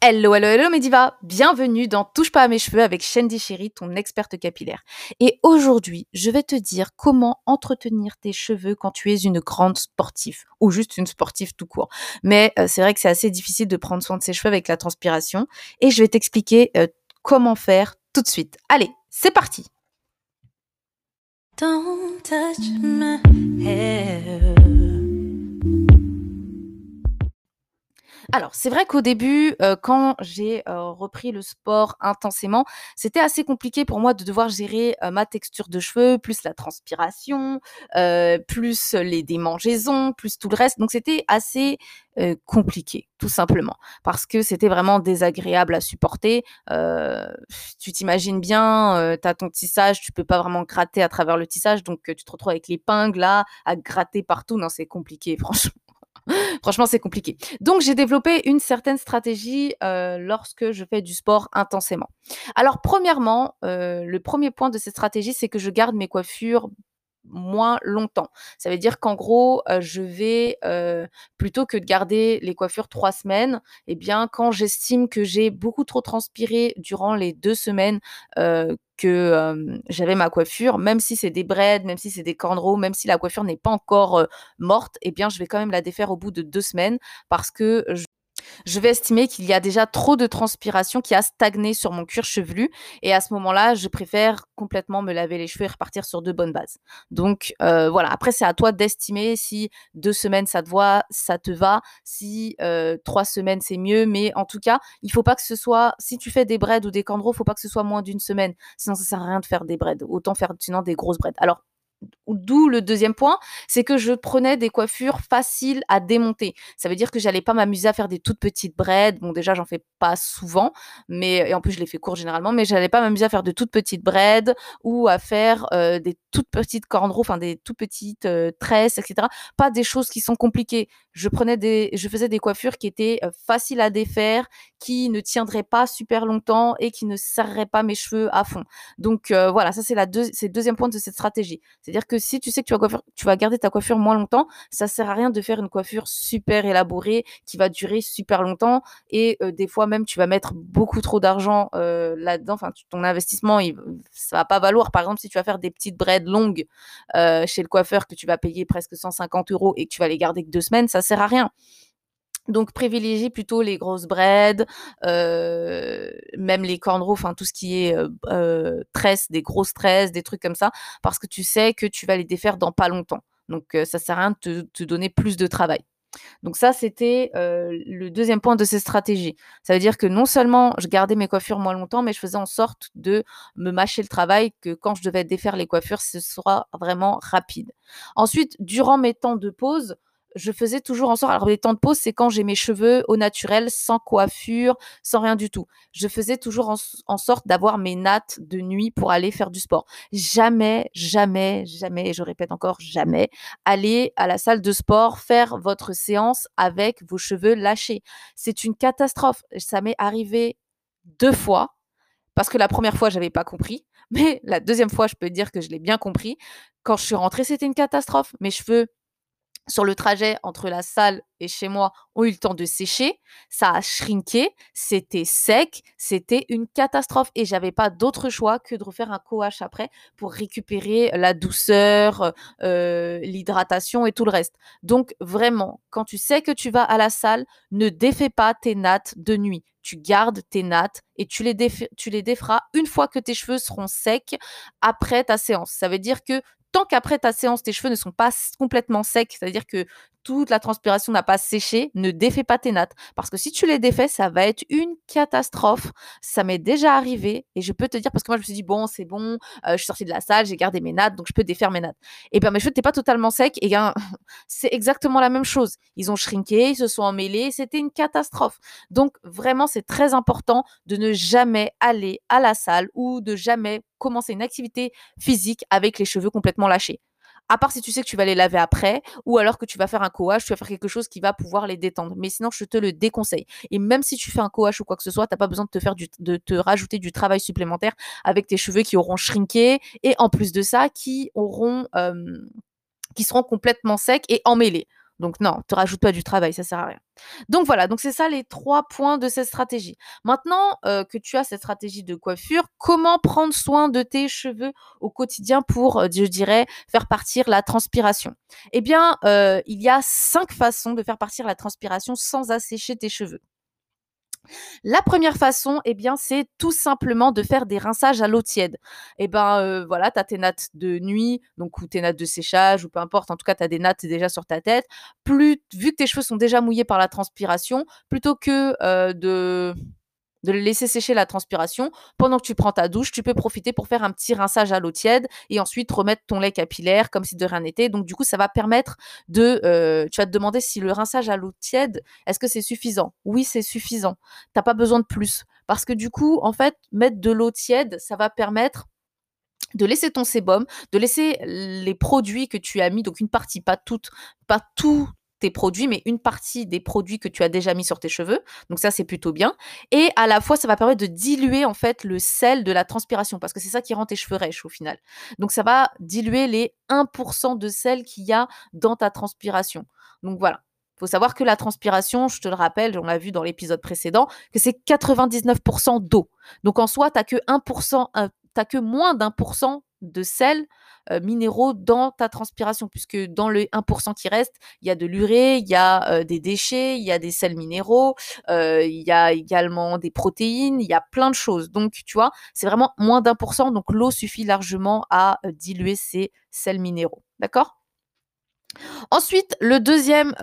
Hello, hello, hello Mediva Bienvenue dans Touche pas à mes cheveux avec Shandy Chéri, ton experte capillaire. Et aujourd'hui, je vais te dire comment entretenir tes cheveux quand tu es une grande sportive ou juste une sportive tout court. Mais euh, c'est vrai que c'est assez difficile de prendre soin de ses cheveux avec la transpiration et je vais t'expliquer euh, comment faire tout de suite. Allez, c'est parti Alors, c'est vrai qu'au début, euh, quand j'ai euh, repris le sport intensément, c'était assez compliqué pour moi de devoir gérer euh, ma texture de cheveux, plus la transpiration, plus les démangeaisons, plus tout le reste. Donc, c'était assez compliqué, tout simplement, parce que c'était vraiment désagréable à supporter. tu t'imagines bien, tu as ton tissage, tu peux pas vraiment gratter à travers le tissage, donc tu te retrouves avec l'épingle là, à gratter partout. Non, c'est compliqué, franchement. Franchement, c'est compliqué. Donc, j'ai développé une certaine stratégie euh, lorsque je fais du sport intensément. Alors, premièrement, euh, le premier point de cette stratégie, c'est que je garde mes coiffures moins longtemps. Ça veut dire qu'en gros, je vais plutôt que de garder les coiffures trois semaines, eh bien, quand j'estime que j'ai beaucoup trop transpiré durant les deux semaines que j'avais ma coiffure, même si c'est des braids, même si c'est des cornrows, même si la coiffure n'est pas encore morte, eh bien, je vais quand même la défaire au bout de deux semaines parce que je vais estimer qu'il y a déjà trop de transpiration qui a stagné sur mon cuir chevelu. Et à ce moment-là, je préfère complètement me laver les cheveux et repartir sur de bonnes bases. Donc euh, voilà, après c'est à toi d'estimer si deux semaines ça te, voit, ça te va, si euh, trois semaines c'est mieux. Mais en tout cas, il faut pas que ce soit, si tu fais des braids ou des il faut pas que ce soit moins d'une semaine. Sinon ça sert à rien de faire des braids. Autant faire sinon des grosses braids. Alors D'où le deuxième point, c'est que je prenais des coiffures faciles à démonter. Ça veut dire que j'allais pas m'amuser à faire des toutes petites braids. Bon, déjà, j'en fais pas souvent, mais et en plus, je les fais court généralement, mais j'allais pas m'amuser à faire de toutes petites braids ou à faire euh, des toutes petites cornrows, enfin des toutes petites euh, tresses, etc. Pas des choses qui sont compliquées. Je prenais des, je faisais des coiffures qui étaient euh, faciles à défaire, qui ne tiendraient pas super longtemps et qui ne serreraient pas mes cheveux à fond. Donc voilà, ça c'est la c'est le deuxième point de cette stratégie. C'est-à-dire que si tu sais que tu vas, garder ta coiffure moins longtemps, ça sert à rien de faire une coiffure super élaborée qui va durer super longtemps et euh, des fois même tu vas mettre beaucoup trop d'argent euh, là-dedans. Enfin, ton investissement, il, ça va pas valoir. Par exemple, si tu vas faire des petites braids longues euh, chez le coiffeur que tu vas payer presque 150 euros et que tu vas les garder que deux semaines, ça sert à rien. Donc privilégie plutôt les grosses braids, euh, même les cornrows, enfin tout ce qui est euh, euh, tresses, des grosses tresses, des trucs comme ça, parce que tu sais que tu vas les défaire dans pas longtemps. Donc ça sert à rien de te, donner plus de travail. Donc ça, c'était le deuxième point de ces stratégies. Ça veut dire que non seulement je gardais mes coiffures moins longtemps, mais je faisais en sorte de me mâcher le travail, que quand je devais défaire les coiffures, ce soit vraiment rapide. Ensuite, durant mes temps de pause, je faisais toujours en sorte. Alors, les temps de pause, c'est quand j'ai mes cheveux au naturel, sans coiffure, sans rien du tout. Je faisais toujours en, sorte d'avoir mes nattes de nuit pour aller faire du sport. Jamais, jamais, jamais, je répète encore, jamais, aller à la salle de sport, faire votre séance avec vos cheveux lâchés. C'est une catastrophe. Ça m'est arrivé deux fois. Parce que la première fois, j'avais pas compris. Mais la deuxième fois, je peux dire que je l'ai bien compris. Quand je suis rentrée, c'était une catastrophe. Mes cheveux sur le trajet entre la salle et chez moi ont eu le temps de sécher, ça a shrinké, c'était sec, c'était une catastrophe et j'avais pas d'autre choix que de refaire un coache après pour récupérer la douceur, euh, l'hydratation et tout le reste. Donc vraiment, quand tu sais que tu vas à la salle, ne défais pas tes nattes de nuit. Tu gardes tes nattes et tu les, tu les déferas une fois que tes cheveux seront secs après ta séance. Ça veut dire que tant qu'après ta séance, tes cheveux ne sont pas complètement secs, c'est-à-dire que toute la transpiration n'a pas séché, ne défais pas tes nattes. Parce que si tu les défais, ça va être une catastrophe. Ça m'est déjà arrivé et je peux te dire, parce que moi je me suis dit, bon, c'est bon, euh, je suis sortie de la salle, j'ai gardé mes nattes, donc je peux défaire mes nattes. Et bien mes cheveux n'étaient pas totalement secs et bien c'est exactement la même chose. Ils ont shrinké, ils se sont emmêlés, c'était une catastrophe. Donc vraiment, c'est très important de ne jamais aller à la salle ou de jamais commencer une activité physique avec les cheveux complètement lâchés à part si tu sais que tu vas les laver après, ou alors que tu vas faire un coache, tu vas faire quelque chose qui va pouvoir les détendre. Mais sinon, je te le déconseille. Et même si tu fais un coache ou quoi que ce soit, tu n'as pas besoin de te faire de te rajouter du travail supplémentaire avec tes cheveux qui auront shrinké et en plus de ça, qui auront, qui seront complètement secs et emmêlés. Donc non, te rajoute pas du travail, ça sert à rien. Donc voilà, donc c'est ça les trois points de cette stratégie. Maintenant euh, que tu as cette stratégie de coiffure, comment prendre soin de tes cheveux au quotidien pour, euh, je dirais, faire partir la transpiration? Eh bien, euh, il y a cinq façons de faire partir la transpiration sans assécher tes cheveux. La première façon, eh bien, c'est tout simplement de faire des rinçages à l'eau tiède. Eh ben, euh, voilà, tu as tes nattes de nuit, donc ou tes nattes de séchage, ou peu importe, en tout cas, tu as des nattes déjà sur ta tête. Plus, vu que tes cheveux sont déjà mouillés par la transpiration, plutôt que euh, de de laisser sécher la transpiration. Pendant que tu prends ta douche, tu peux profiter pour faire un petit rinçage à l'eau tiède et ensuite remettre ton lait capillaire comme si de rien n'était. Donc du coup, ça va permettre de... Euh, tu vas te demander si le rinçage à l'eau tiède, est-ce que c'est suffisant? Oui, c'est suffisant. T'as pas besoin de plus. Parce que du coup, en fait, mettre de l'eau tiède, ça va permettre de laisser ton sébum, de laisser les produits que tu as mis, donc une partie, pas toute, pas tout tes produits, mais une partie des produits que tu as déjà mis sur tes cheveux. Donc ça, c'est plutôt bien. Et à la fois, ça va permettre de diluer en fait le sel de la transpiration, parce que c'est ça qui rend tes cheveux rêches au final. Donc ça va diluer les 1% de sel qu'il y a dans ta transpiration. Donc voilà. Il faut savoir que la transpiration, je te le rappelle, on l'a vu dans l'épisode précédent, que c'est 99% d'eau. Donc en soi, tu que 1%, t'as que moins d'un pour cent de sel euh, minéraux dans ta transpiration, puisque dans le 1% qui reste, il y a de l'urée, il y a euh, des déchets, il y a des sels minéraux, euh, il y a également des protéines, il y a plein de choses. Donc, tu vois, c'est vraiment moins d'un pour cent, donc l'eau suffit largement à diluer ces sels minéraux. D'accord? Ensuite, la deuxième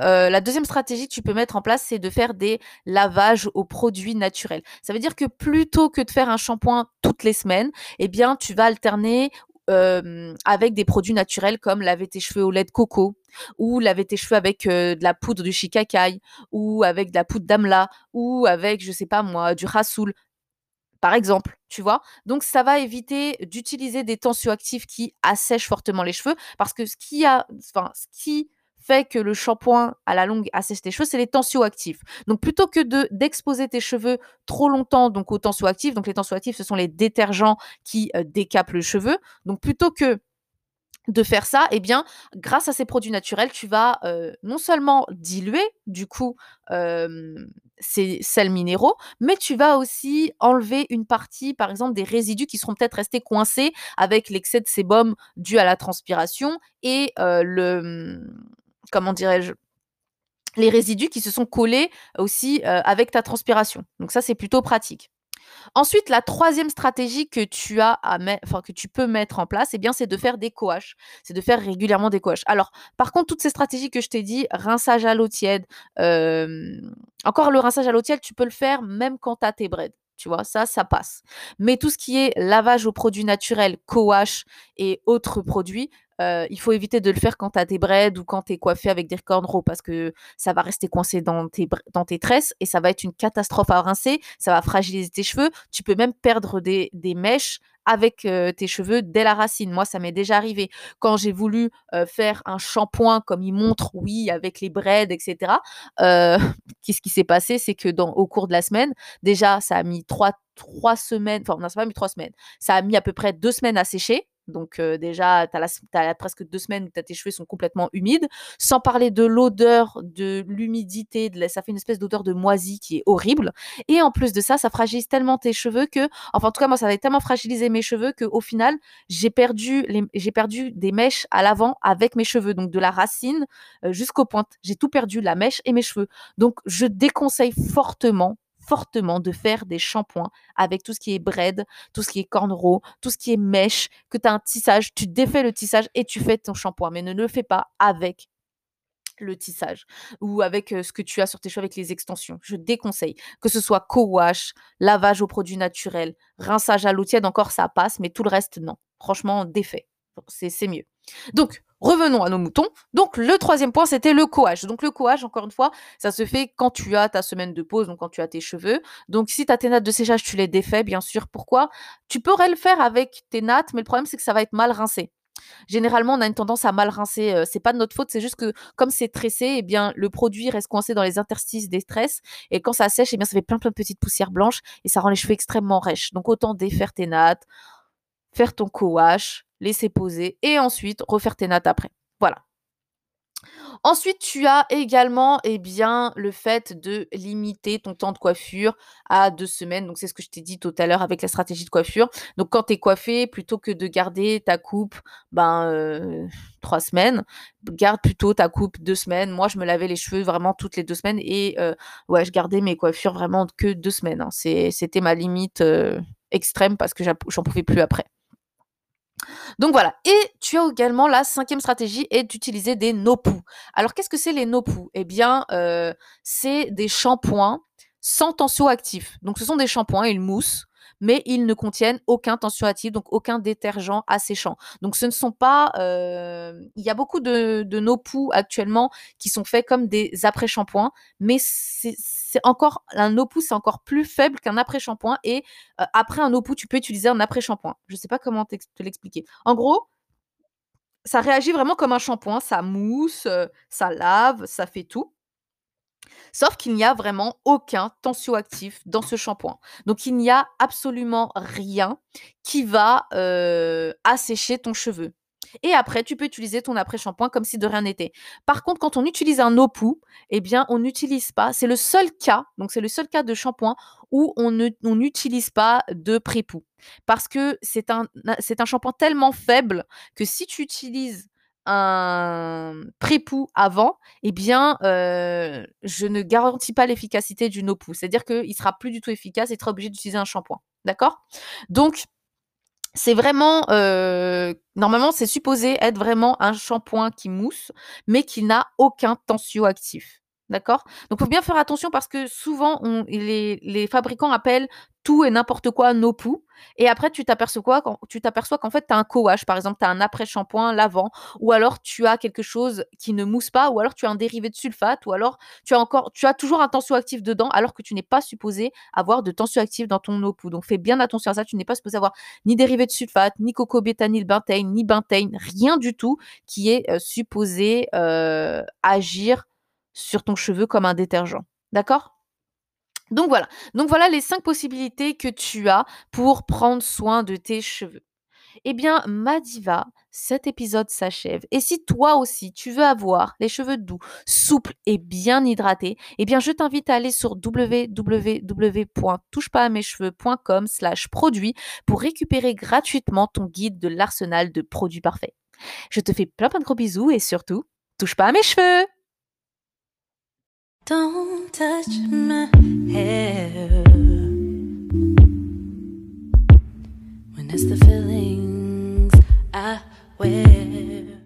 stratégie que tu peux mettre en place, c'est de faire des lavages aux produits naturels. Ça veut dire que plutôt que de faire un shampoing toutes les semaines, eh bien, tu vas alterner avec des produits naturels comme laver tes cheveux au lait de coco ou laver tes cheveux avec de la poudre de shikakai ou avec de la poudre d'amla ou avec je sais pas moi du rassoul par exemple, tu vois. Donc ça va éviter d'utiliser des tensioactifs qui assèchent fortement les cheveux parce que ce a enfin ce qui fait que le shampoing à la longue assèche tes cheveux, c'est les tensioactifs. Donc plutôt que de d'exposer tes cheveux trop longtemps donc aux tensioactifs, donc les tensioactifs ce sont les détergents qui euh, décapent le cheveu. Donc plutôt que de faire ça, eh bien, grâce à ces produits naturels, tu vas euh, non seulement diluer du coup ces sels minéraux, mais tu vas aussi enlever une partie, par exemple, des résidus qui seront peut-être restés coincés avec l'excès de sébum dû à la transpiration et euh, le comment dirais-je, les résidus qui se sont collés aussi euh, avec ta transpiration. Donc ça, c'est plutôt pratique. Ensuite, la troisième stratégie que tu as à enfin, que tu peux mettre en place, eh bien, c'est de faire des coaches. C'est de faire régulièrement des coaches. Alors, par contre, toutes ces stratégies que je t'ai dit, rinçage à l'eau tiède, encore le rinçage à l'eau tiède, tu peux le faire même quand tu as tes braids. Tu vois, ça, ça passe. Mais tout ce qui est lavage aux produits naturels, co-wash et autres produits, euh, il faut éviter de le faire quand tu as braids ou quand tu es coiffé avec des cornrows parce que ça va rester coincé dans tes, dans tes tresses et ça va être une catastrophe à rincer. Ça va fragiliser tes cheveux. Tu peux même perdre des, des mèches avec euh, tes cheveux dès la racine. Moi, ça m'est déjà arrivé. Quand j'ai voulu euh, faire un shampoing, comme il montre, oui, avec les braids, etc., qu'est-ce qui s'est passé? C'est que dans, au cours de la semaine, déjà, ça a mis trois, trois semaines, enfin, non, ça n'a pas mis trois semaines, ça a mis à peu près deux semaines à sécher. Donc déjà, tu as, presque deux semaines où tes cheveux sont complètement humides, sans parler de l'odeur, de l'humidité, ça fait une espèce d'odeur de moisi qui est horrible. Et en plus de ça, ça fragilise tellement tes cheveux que, enfin en tout cas moi, ça avait tellement fragilisé mes cheveux qu'au final, j'ai perdu, perdu des mèches à l'avant avec mes cheveux, donc de la racine jusqu'aux pointes. J'ai tout perdu, la mèche et mes cheveux. Donc je déconseille fortement fortement de faire des shampoings avec tout ce qui est braid, tout ce qui est cornrow, tout ce qui est mèche, que tu as un tissage, tu défais le tissage et tu fais ton shampoing. Mais ne le fais pas avec le tissage ou avec ce que tu as sur tes cheveux avec les extensions. Je déconseille que ce soit co-wash, lavage aux produits naturels, rinçage à l'eau tiède, encore ça passe, mais tout le reste non. Franchement, défait. C'est mieux. Donc, Revenons à nos moutons. Donc, le troisième point, c'était le coage. Donc, le coage, encore une fois, ça se fait quand tu as ta semaine de pause, donc quand tu as tes cheveux. Donc, si tu as tes nattes de séchage, tu les défais, bien sûr. Pourquoi? Tu pourrais le faire avec tes nattes, mais le problème, c'est que ça va être mal rincé. Généralement, on a une tendance à mal rincer. Euh, c'est pas de notre faute, c'est juste que comme c'est tressé, eh bien, le produit reste coincé dans les interstices des tresses. Et quand ça sèche, eh bien, ça fait plein, plein de petites poussières blanches et ça rend les cheveux extrêmement rêches. Donc, autant défaire tes nattes, faire ton co-wash, laisser poser et ensuite refaire tes nattes après. Voilà. Ensuite, tu as également, eh bien, le fait de limiter ton temps de coiffure à 2 semaines. Donc, c'est ce que je t'ai dit tout à l'heure avec la stratégie de coiffure. Donc, quand tu es coiffé, plutôt que de garder ta coupe, ben, heu, 3 semaines, garde plutôt ta coupe 2 semaines. Moi, je me lavais les cheveux vraiment toutes les 2 semaines et ouais, je gardais mes coiffures vraiment que 2 semaines, hein. C'était ma limite, heu, extrême parce que j'en pouvais plus après. Donc voilà. Et tu as également la cinquième stratégie est d'utiliser des no-poo. Alors qu'est-ce que c'est les no-poo Eh bien, euh, c'est des shampoings sans tensioactif. Donc ce sont des shampoings, ils moussent mais ils ne contiennent aucun tensioactif, donc aucun détergent asséchant. Donc ce ne sont pas... Euh, il y a beaucoup de, de no-poo actuellement qui sont faits comme des après-shampoings, mais c'est encore... Un no-poo, c'est encore plus faible qu'un après-shampoing, et euh, après un no-poo, tu peux utiliser un après-shampoing. Je ne sais pas comment te l'expliquer. En gros, ça réagit vraiment comme un shampoing, ça mousse, euh, ça lave, ça fait tout. Sauf qu'il n'y a vraiment aucun tensioactif dans ce shampoing. Donc il n'y a absolument rien qui va euh, assécher ton cheveu. Et après, tu peux utiliser ton après-shampoing comme si de rien n'était. Par contre, quand on utilise un opou, eh bien, on n'utilise pas. C'est le seul cas, donc c'est le seul cas de shampoing où on n'utilise pas de pré-pou. Parce que c'est un, c'est un shampoing tellement faible que si tu utilises un pré-pou avant, eh bien, euh, je ne garantis pas l'efficacité du no-pou. C'est-à-dire qu'il sera plus du tout efficace et tu seras obligé d'utiliser un shampoing. D'accord? Donc, c'est vraiment, euh, normalement, c'est supposé être vraiment un shampoing qui mousse, mais qui n'a aucun tensioactif. D'accord? Donc, il faut bien faire attention parce que souvent, les, fabricants appellent tout et n'importe quoi no pou. Et après, tu t'aperçois qu'en, fait, tu as un co-wash. Par exemple, tu as un après-shampoing lavant. Ou alors, tu as quelque chose qui ne mousse pas. Ou alors, tu as un dérivé de sulfate. Ou alors, tu as encore, tu as toujours un tensioactif dedans alors que tu n'es pas supposé avoir de tensioactif dans ton no pou. Donc, fais bien attention à ça. Tu n'es pas supposé avoir ni dérivé de sulfate, ni cocobétanyl bentane, ni bentane. Rien du tout qui est euh, supposé euh, agir sur ton cheveu comme un détergent. D'accord? Donc voilà. Donc voilà les cinq possibilités que tu as pour prendre soin de tes cheveux. Eh bien, ma diva, cet épisode s'achève. Et si toi aussi, tu veux avoir les cheveux doux, souples et bien hydratés, eh bien, je t'invite à aller sur www.touchepasamescheveux.com slash produits pour récupérer gratuitement ton guide de l'arsenal de produits parfaits. Je te fais plein plein de gros bisous et surtout, touche pas à mes cheveux Don't touch my hair when it's the feelings I wear.